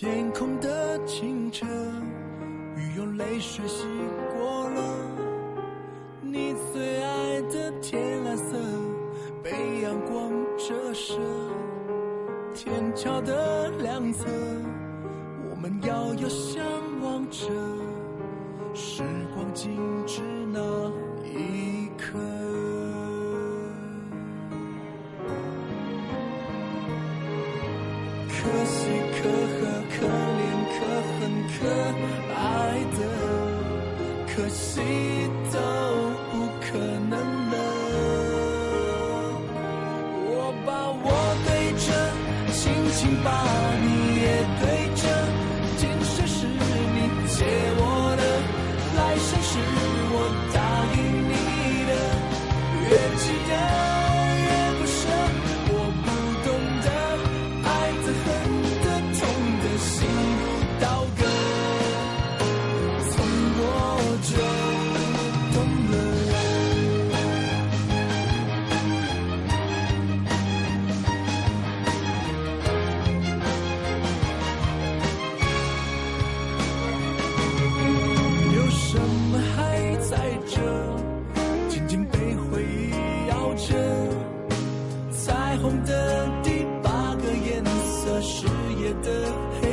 天空的清澈，雨用泪水洗过了你最爱的天蓝色，被阳光折射，天桥的两侧，我们遥遥相望着，时光静止那一刻。可喜可贺，可怜可恨，可爱的，可惜都不可能了。我把我对着，轻轻把事业的黑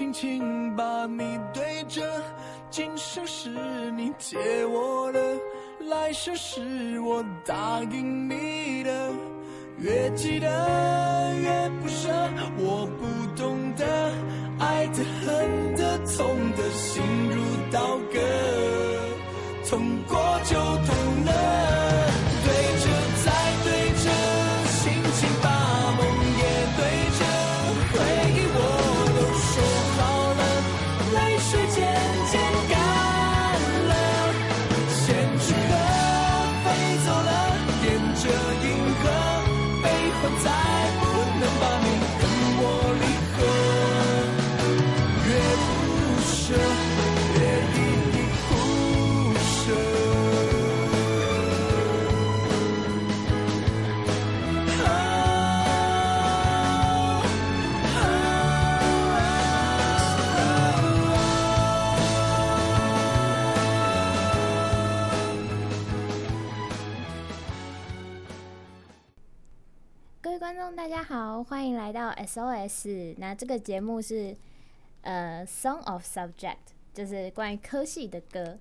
轻轻把你对着，今生是你借我的，来生是我答应你的，越记得越不舍，我不懂得爱的恨的痛的心如刀割，痛过就懂了。观众大家好，欢迎来到 SOS。那这个节目是呃《Song of Subject》，就是关于科系的歌。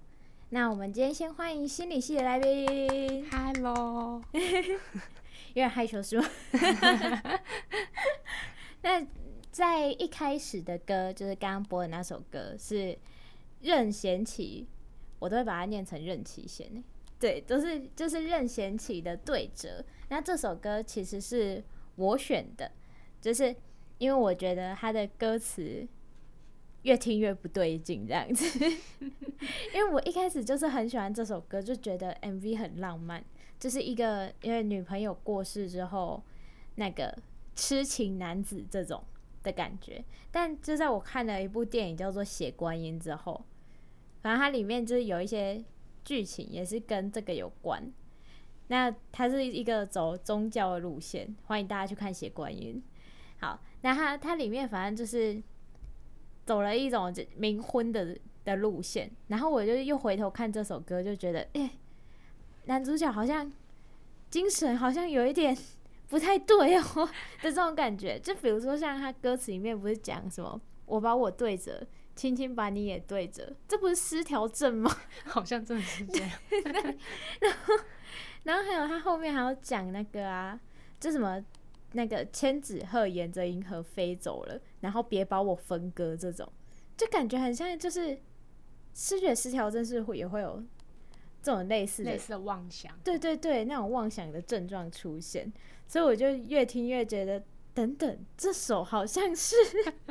那我们今天先欢迎心理系的来宾，Hello，有点害羞是吗？那在一开始的歌，就是刚刚播的那首歌是任贤齐，我都会把它念成任齐贤。对，都是就是任贤齐的对折。那这首歌其实是。我选的，就是因为我觉得他的歌词越听越不对劲这样子。因为我一开始就是很喜欢这首歌，就觉得 MV 很浪漫，就是一个因为女朋友过世之后那个痴情男子这种的感觉。但就在我看了一部电影叫做《血观音》之后，反正它里面就是有一些剧情也是跟这个有关。那它是一个走宗教的路线，欢迎大家去看《血观音》。好，那它它里面反正就是走了一种冥婚的的路线，然后我就又回头看这首歌，就觉得，哎、欸，男主角好像精神好像有一点不太对哦的这种感觉。就比如说像他歌词里面不是讲什么，我把我对着，轻轻把你也对着，这不是失调症吗？好像真的是这样。然后。然后还有他后面还要讲那个啊，这什么那个千纸鹤沿着银河飞走了，然后别把我分割这种，就感觉很像就是视觉失调症是会也会有这种类似的类似的妄想，对对对，那种妄想的症状出现，所以我就越听越觉得，等等，这首好像是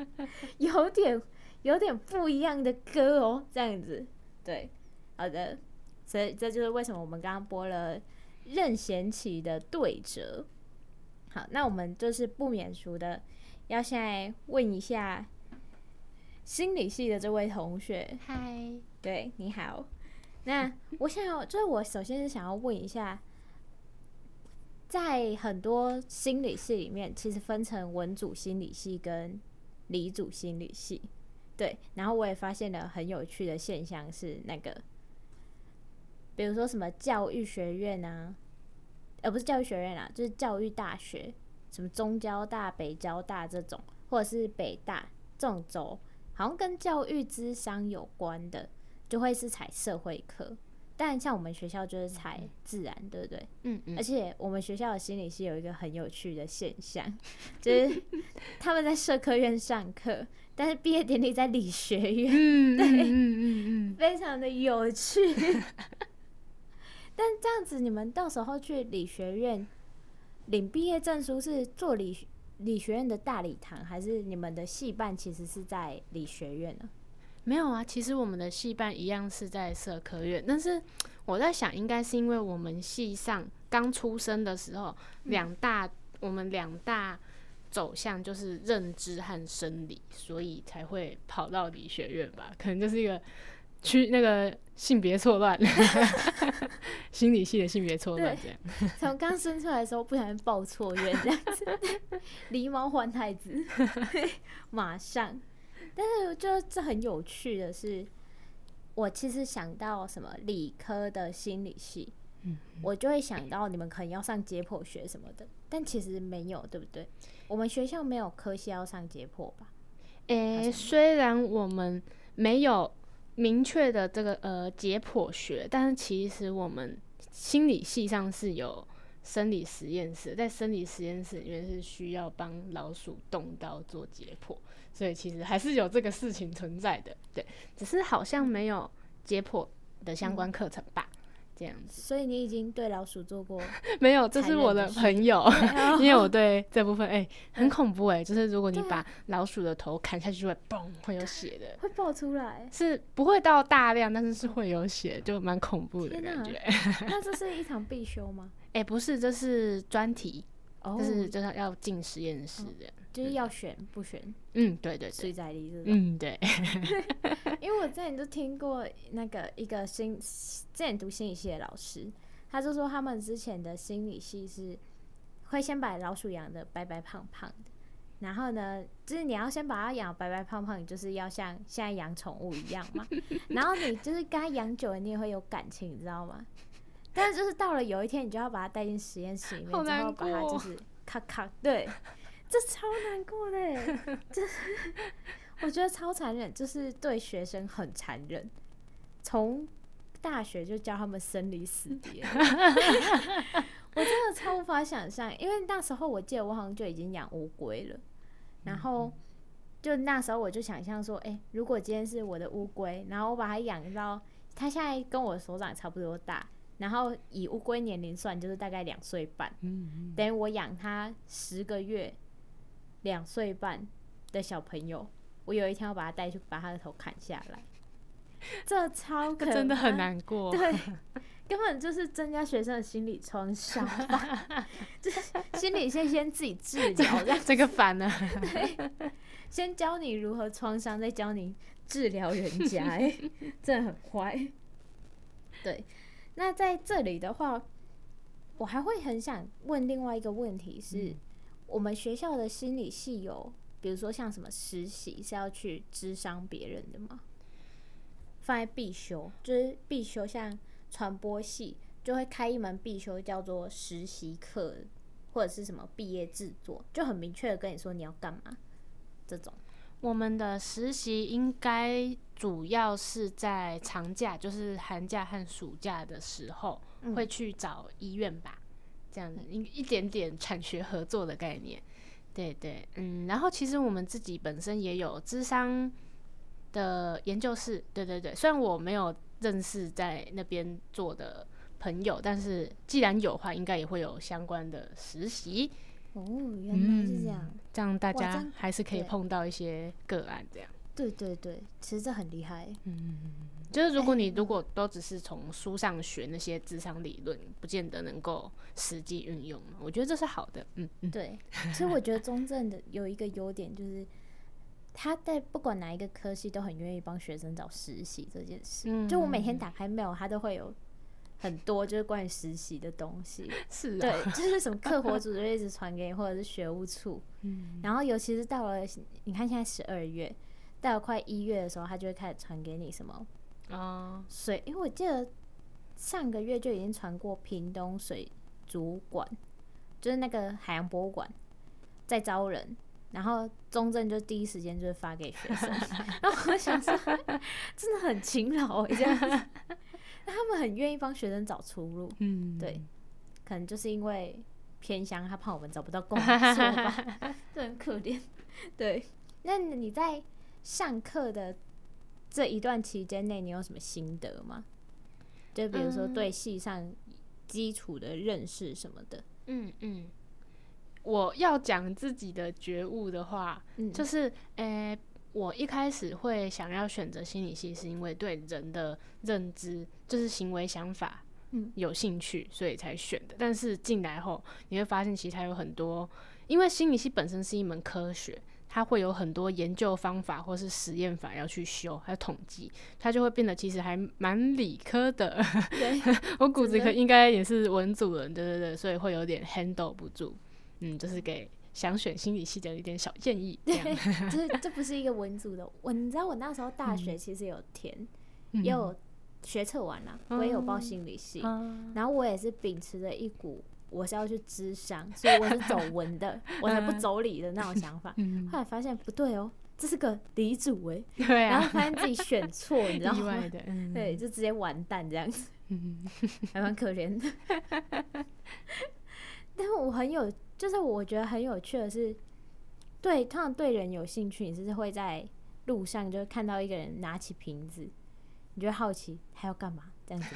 有点有点不一样的歌哦，这样子，对，好的，所以这就是为什么我们刚刚播了。任贤齐的对折，好，那我们就是不免俗的，要现在问一下心理系的这位同学，嗨，对，你好。那我想要，就是我首先是想要问一下，在很多心理系里面，其实分成文组心理系跟理组心理系，对。然后我也发现了很有趣的现象是那个。比如说什么教育学院啊，呃，不是教育学院啊，就是教育大学，什么中交大、北交大这种，或者是北大这种走，好像跟教育之商有关的，就会是采社会科。但像我们学校就是采自然，对不对？嗯嗯。而且我们学校的心理系有一个很有趣的现象，就是他们在社科院上课，但是毕业典礼在理学院，对，嗯嗯嗯，非常的有趣。但这样子，你们到时候去理学院领毕业证书是做理理学院的大礼堂，还是你们的系办其实是在理学院呢？没有啊，其实我们的系办一样是在社科院，但是我在想，应该是因为我们系上刚出生的时候，两大、我们两大走向就是认知和生理，所以才会跑到理学院吧？可能就是一个。去那个性别错乱，心理系的性别错乱这样。从刚生出来的时候不小心报错院这样子，狸猫换太子，马上。但是就这很有趣的是，我其实想到什么理科的心理系，嗯，我就会想到你们可能要上解剖学什么的，但其实没有，对不对？我们学校没有科系要上解剖吧？诶、欸，虽然我们没有。明确的这个呃解剖学，但是其实我们心理系上是有生理实验室，在生理实验室里面是需要帮老鼠动刀做解剖，所以其实还是有这个事情存在的，对，只是好像没有解剖的相关课程吧。嗯这样子，所以你已经对老鼠做过？没有，这是我的朋友，因为我对这部分哎、欸、很恐怖哎、欸，就是如果你把老鼠的头砍下去，就会嘣会有血的，会爆出来，是不会到大量，但是是会有血，就蛮恐怖的感觉。那这是一场必修吗？哎、欸，不是，这是专题，就、oh. 是就是要进实验室的。Oh. 就是要选不选，嗯，对对，随在力这种，嗯，对。因为我之前就听过那个一个心，之前读心理系的老师，他就说他们之前的心理系是会先把老鼠养的白白胖胖的，然后呢，就是你要先把它养白白胖胖，你就是要像现在养宠物一样嘛。然后你就是跟它养久了，你也会有感情，你知道吗？但是就是到了有一天，你就要把它带进实验室里面，然后把它就是咔咔，对。这超难过的，就是我觉得超残忍，就是对学生很残忍。从大学就教他们生离死别，我真的超无法想象。因为那时候我记得我好像就已经养乌龟了，然后就那时候我就想象说，哎，如果今天是我的乌龟，然后我把它养到它现在跟我手掌差不多大，然后以乌龟年龄算，就是大概两岁半，等于我养它十个月。两岁半的小朋友，我有一天要把他带去把他的头砍下来，这超可真的很难过，对，根本就是增加学生的心理创伤吧，就是心理先先自己治疗，这这个烦呢，对，先教你如何创伤，再教你治疗人家，哎，真的很坏，对。那在这里的话，我还会很想问另外一个问题是：嗯、我们学校的心理系有，比如说像什么实习是要去智商别人的吗？放在必修，就是必修，像传播系就会开一门必修叫做实习课，或者是什么毕业制作，就很明确的跟你说你要干嘛，这种。我们的实习应该主要是在长假，就是寒假和暑假的时候，会去找医院吧，这样子一一点点产学合作的概念。对对，嗯，然后其实我们自己本身也有智商的研究室，对对对。虽然我没有认识在那边做的朋友，但是既然有的话，应该也会有相关的实习。哦，原来是这样，嗯、这样大家还是可以碰到一些个案，这样。对对对，其实这很厉害。嗯，就是如果你如果都只是从书上学那些智商理论，不见得能够实际运用。我觉得这是好的。嗯嗯，对。其实我觉得中正的有一个优点，就是他在不管哪一个科系都很愿意帮学生找实习这件事。嗯，就我每天打开 mail，他都会有。很多就是关于实习的东西，是啊，对，就是什么课活组就一直传给你，或者是学务处，嗯，然后尤其是到了你看现在十二月，到了快一月的时候，他就会开始传给你什么啊水，因为我记得上个月就已经传过屏东水族馆，就是那个海洋博物馆在招人，然后中正就第一时间就是发给学生，然后我想说真的很勤劳这样。他们很愿意帮学生找出路，嗯，对，可能就是因为偏乡，他怕我们找不到工作吧，这很可怜。对，那你在上课的这一段期间内，你有什么心得吗？就比如说对戏上基础的认识什么的。嗯嗯，我要讲自己的觉悟的话，嗯、就是，诶、欸。我一开始会想要选择心理系，是因为对人的认知，就是行为想法，嗯，有兴趣，所以才选的。但是进来后，你会发现其实它有很多，因为心理系本身是一门科学，它会有很多研究方法或是实验法要去修，还有统计，它就会变得其实还蛮理科的。对 我骨子里应该也是文组人，对对对，所以会有点 handle 不住。嗯，就是给。想选心理系的一点小建议，对，这 这不是一个文组的。我你知道，我那时候大学其实有填，嗯、也有学测完了，嗯、我也有报心理系。嗯、然后我也是秉持着一股我是要去咨商，所以我是走文的，嗯、我才不走理的那种想法。嗯、后来发现不对哦，这是个理主哎，对啊、然后发现自己选错，你知道吗？嗯、对，就直接完蛋这样子，嗯、还蛮可怜的。但是我很有。就是我觉得很有趣的是，对，通常对人有兴趣，你是会在路上就看到一个人拿起瓶子，你就会好奇他要干嘛这样子，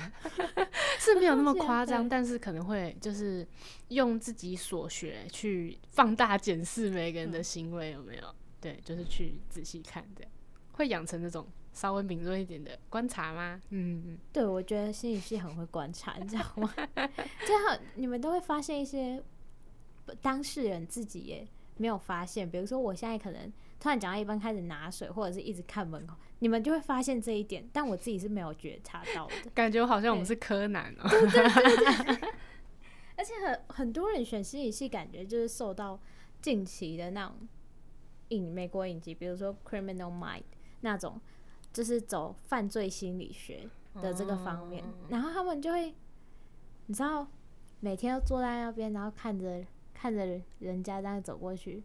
是没有那么夸张，但是可能会就是用自己所学去放大检视每个人的行为有没有？对，就是去仔细看这样，会养成那种稍微敏锐一点的观察吗？嗯嗯，对，我觉得心理系很会观察，你知道吗？最后你们都会发现一些。当事人自己也没有发现，比如说我现在可能突然讲到一半开始拿水，或者是一直看门口，你们就会发现这一点，但我自己是没有觉察到的。感觉好像我们是柯南哦、喔。对对对对。而且很很多人选心理系，感觉就是受到近期的那种影美国影集，比如说《Criminal Mind》那种，就是走犯罪心理学的这个方面，嗯、然后他们就会，你知道，每天都坐在那边，然后看着。看着人家这样走过去，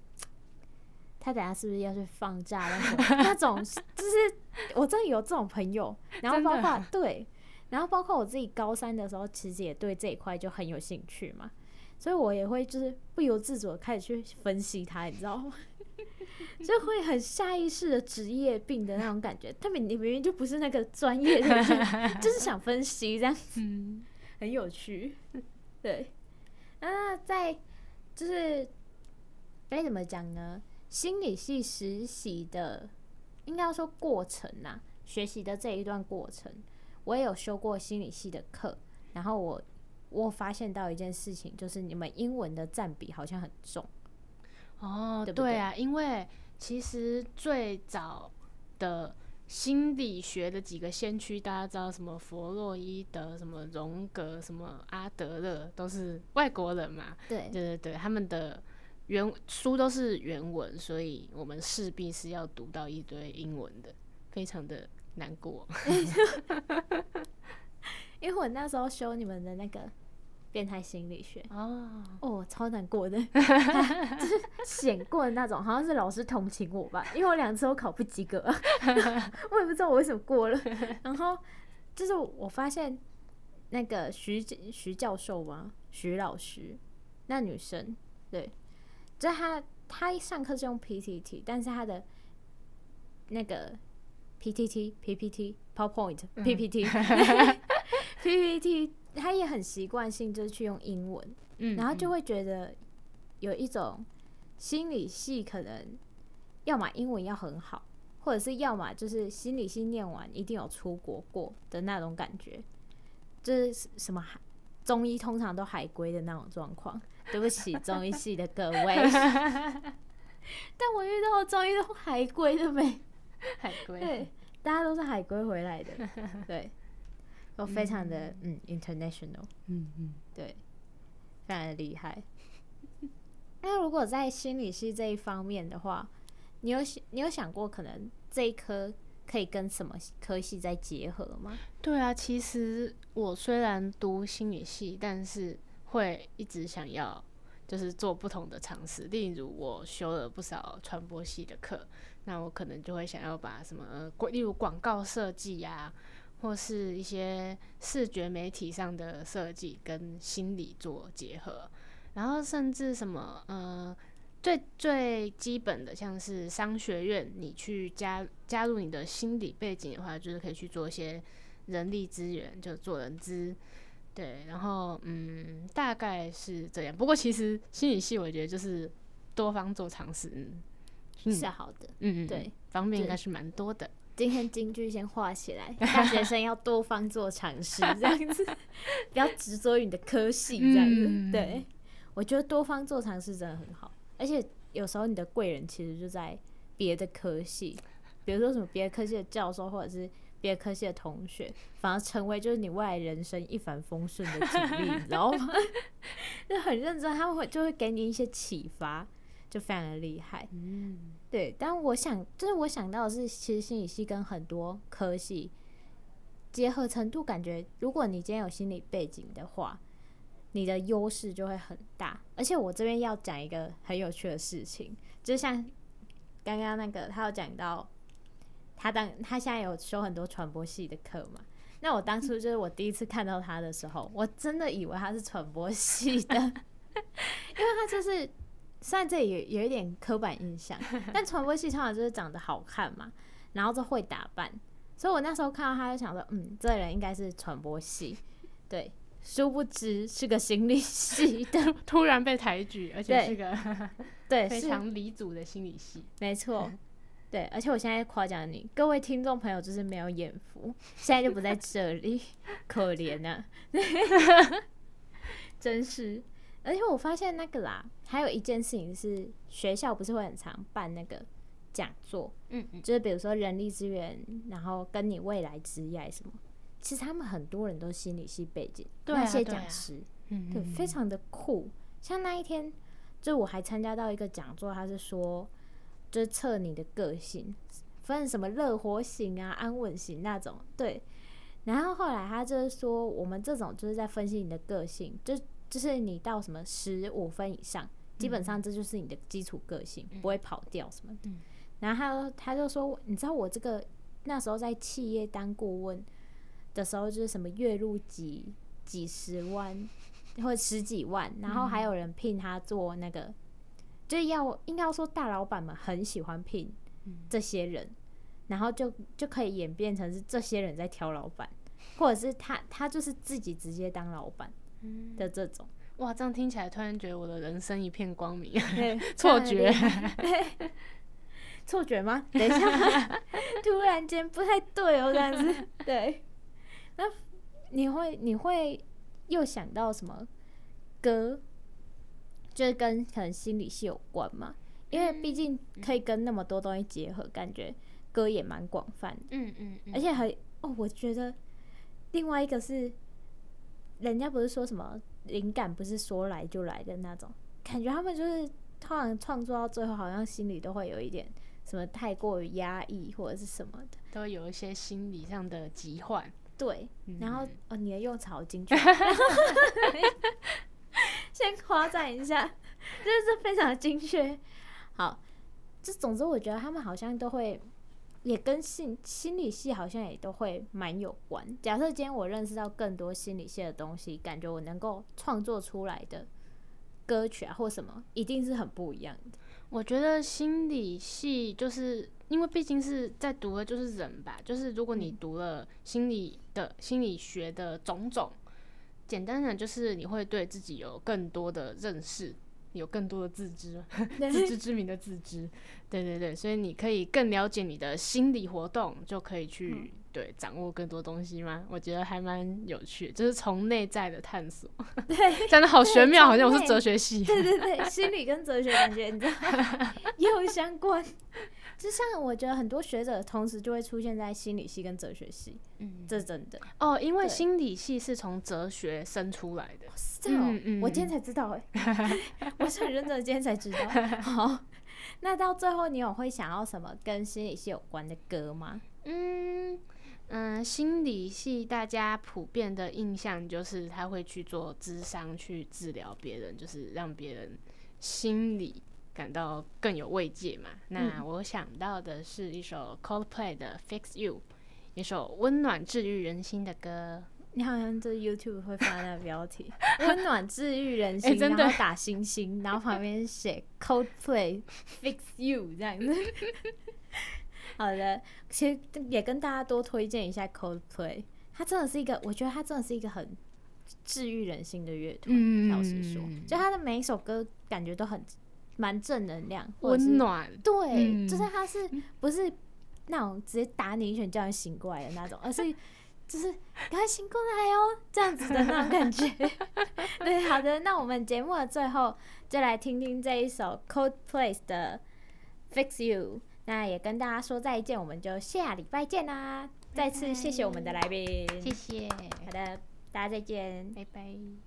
他等下是不是要去放假那种？那种就是我真的有这种朋友，然后包括 对，然后包括我自己高三的时候，其实也对这一块就很有兴趣嘛，所以我也会就是不由自主的开始去分析他，你知道吗？就会很下意识的职业病的那种感觉。他们你明明就不是那个专业的，就是想分析这样子，很有趣。对，那在。就是该怎么讲呢？心理系实习的应该要说过程呐、啊，学习的这一段过程，我也有修过心理系的课，然后我我发现到一件事情，就是你们英文的占比好像很重。哦，对对？对啊，因为其实最早的心理学的几个先驱，大家知道什么弗洛伊德、什么荣格、什么阿德勒，都是外国人嘛。对，对对对，他们的原书都是原文，所以我们势必是要读到一堆英文的，非常的难过。因为我那时候修你们的那个。变态心理学哦哦，超难过的，就是险过的那种，好像是老师同情我吧，因为我两次都考不及格，我也不知道我为什么过了。然后就是我发现那个徐徐教授吗，徐老师，那女生，对，就他他上课是用 PPT，但是他的那个 PPT PPT PowerPoint PPT PPT。他也很习惯性就是去用英文，嗯，然后就会觉得有一种心理系可能要么英文要很好，或者是要么就是心理系念完一定有出国过的那种感觉，就是什么海中医通常都海归的那种状况。对不起，中医系的各位，但我遇到的中医都海归的没。海归，对，大家都是海归回来的，对。都非常的嗯，嗯，international，嗯嗯，对，非常的厉害。那如果在心理系这一方面的话，你有想你有想过可能这一科可以跟什么科系再结合吗？对啊，其实我虽然读心理系，但是会一直想要就是做不同的尝试。例如我修了不少传播系的课，那我可能就会想要把什么，例如广告设计呀。或是一些视觉媒体上的设计跟心理做结合，然后甚至什么呃最最基本的像是商学院，你去加加入你的心理背景的话，就是可以去做一些人力资源，就做人资，对，然后嗯大概是这样。不过其实心理系我觉得就是多方做尝试，嗯，是好的，嗯嗯，对，方面应该是蛮多的。今天京剧先画起来，大学生要多方做尝试，这样子，不要执着于你的科系，这样子。嗯、对，我觉得多方做尝试真的很好，而且有时候你的贵人其实就在别的科系，比如说什么别的科系的教授，或者是别的科系的同学，反而成为就是你未来人生一帆风顺的经历，你知道吗？就很认真，他们会就会给你一些启发。就非常的厉害，嗯，对。但我想，就是我想到的是，其实心理系跟很多科系结合程度，感觉如果你今天有心理背景的话，你的优势就会很大。而且我这边要讲一个很有趣的事情，就像刚刚那个他有讲到，他当他现在有修很多传播系的课嘛，那我当初就是我第一次看到他的时候，我真的以为他是传播系的，因为他就是。虽然这里有有一点刻板印象，但传播系通常就是长得好看嘛，然后就会打扮，所以我那时候看到他就想说，嗯，这个人应该是传播系，对，殊不知是个心理系的，突然被抬举，而且是个 对 非常离组的心理系，没错，对，而且我现在夸奖你，各位听众朋友就是没有眼福，现在就不在这里，可怜啊，真是。而且我发现那个啦，还有一件事情是，学校不是会很常办那个讲座，嗯嗯，就是比如说人力资源，然后跟你未来职业什么，其实他们很多人都心理系背景，那些讲师，嗯，对，非常的酷。像那一天，就我还参加到一个讲座，他是说，就是测你的个性，分什么乐活型啊、安稳型那种，对。然后后来他就是说，我们这种就是在分析你的个性，就。就是你到什么十五分以上，基本上这就是你的基础个性，嗯、不会跑掉什么的。嗯、然后他他就说，你知道我这个那时候在企业当顾问的时候，就是什么月入几几十万或者十几万，然后还有人聘他做那个，嗯、就要应该要说大老板们很喜欢聘这些人，嗯、然后就就可以演变成是这些人在挑老板，或者是他他就是自己直接当老板。的这种哇，这样听起来突然觉得我的人生一片光明，错觉。错觉吗？等一下，突然间不太对哦，这样子。对，那你会你会又想到什么歌？就是跟可能心理系有关嘛？因为毕竟可以跟那么多东西结合，感觉歌也蛮广泛的。嗯嗯，而且还哦，我觉得另外一个是，人家不是说什么灵感不是说来就来的那种，感觉他们就是突然创作到最后，好像心里都会有一点。什么太过于压抑或者是什么的，都有一些心理上的疾患。对，嗯、然后哦，你的用词好精确，先夸赞一下，就是非常的精确。好，这总之我觉得他们好像都会，也跟心心理系好像也都会蛮有关。假设今天我认识到更多心理系的东西，感觉我能够创作出来的歌曲啊或什么，一定是很不一样的。我觉得心理系就是因为毕竟是在读的就是人吧，就是如果你读了心理的心理学的种种，简单的就是你会对自己有更多的认识，有更多的自知，自知之明的自知，对对对，所以你可以更了解你的心理活动，就可以去。对，掌握更多东西吗？我觉得还蛮有趣，就是从内在的探索。对，讲的好玄妙，好像我是哲学系。对对对，心理跟哲学感觉你知道 也有相关。就像我觉得很多学者同时就会出现在心理系跟哲学系，嗯，这是真的哦，因为心理系是从哲学生出来的。是这样、喔，嗯嗯，我今天才知道哎，我是很认真的，今天才知道。好，那到最后你有会想要什么跟心理系有关的歌吗？嗯。嗯，心理系大家普遍的印象就是他会去做智商，去治疗别人，就是让别人心里感到更有慰藉嘛。嗯、那我想到的是一首 Coldplay 的《Fix You》，一首温暖治愈人心的歌。你好像这 YouTube 会发那个标题，温暖治愈人 心，欸、然后打星星，然后旁边写 Coldplay Fix You 这样子。好的，其实也跟大家多推荐一下 Coldplay，它真的是一个，我觉得它真的是一个很治愈人心的乐团。嗯、老实说，就它的每一首歌感觉都很蛮正能量，温暖。对，嗯、就是他是不是那种直接打你一拳叫你醒过来的那种，而是 就是赶快醒过来哦，这样子的那种感觉。对，好的，那我们节目的最后就来听听这一首 Coldplay 的 Fix You。那也跟大家说再见，我们就下礼拜见啦！再次谢谢我们的来宾，谢谢。好的，大家再见，拜拜。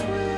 Christmas.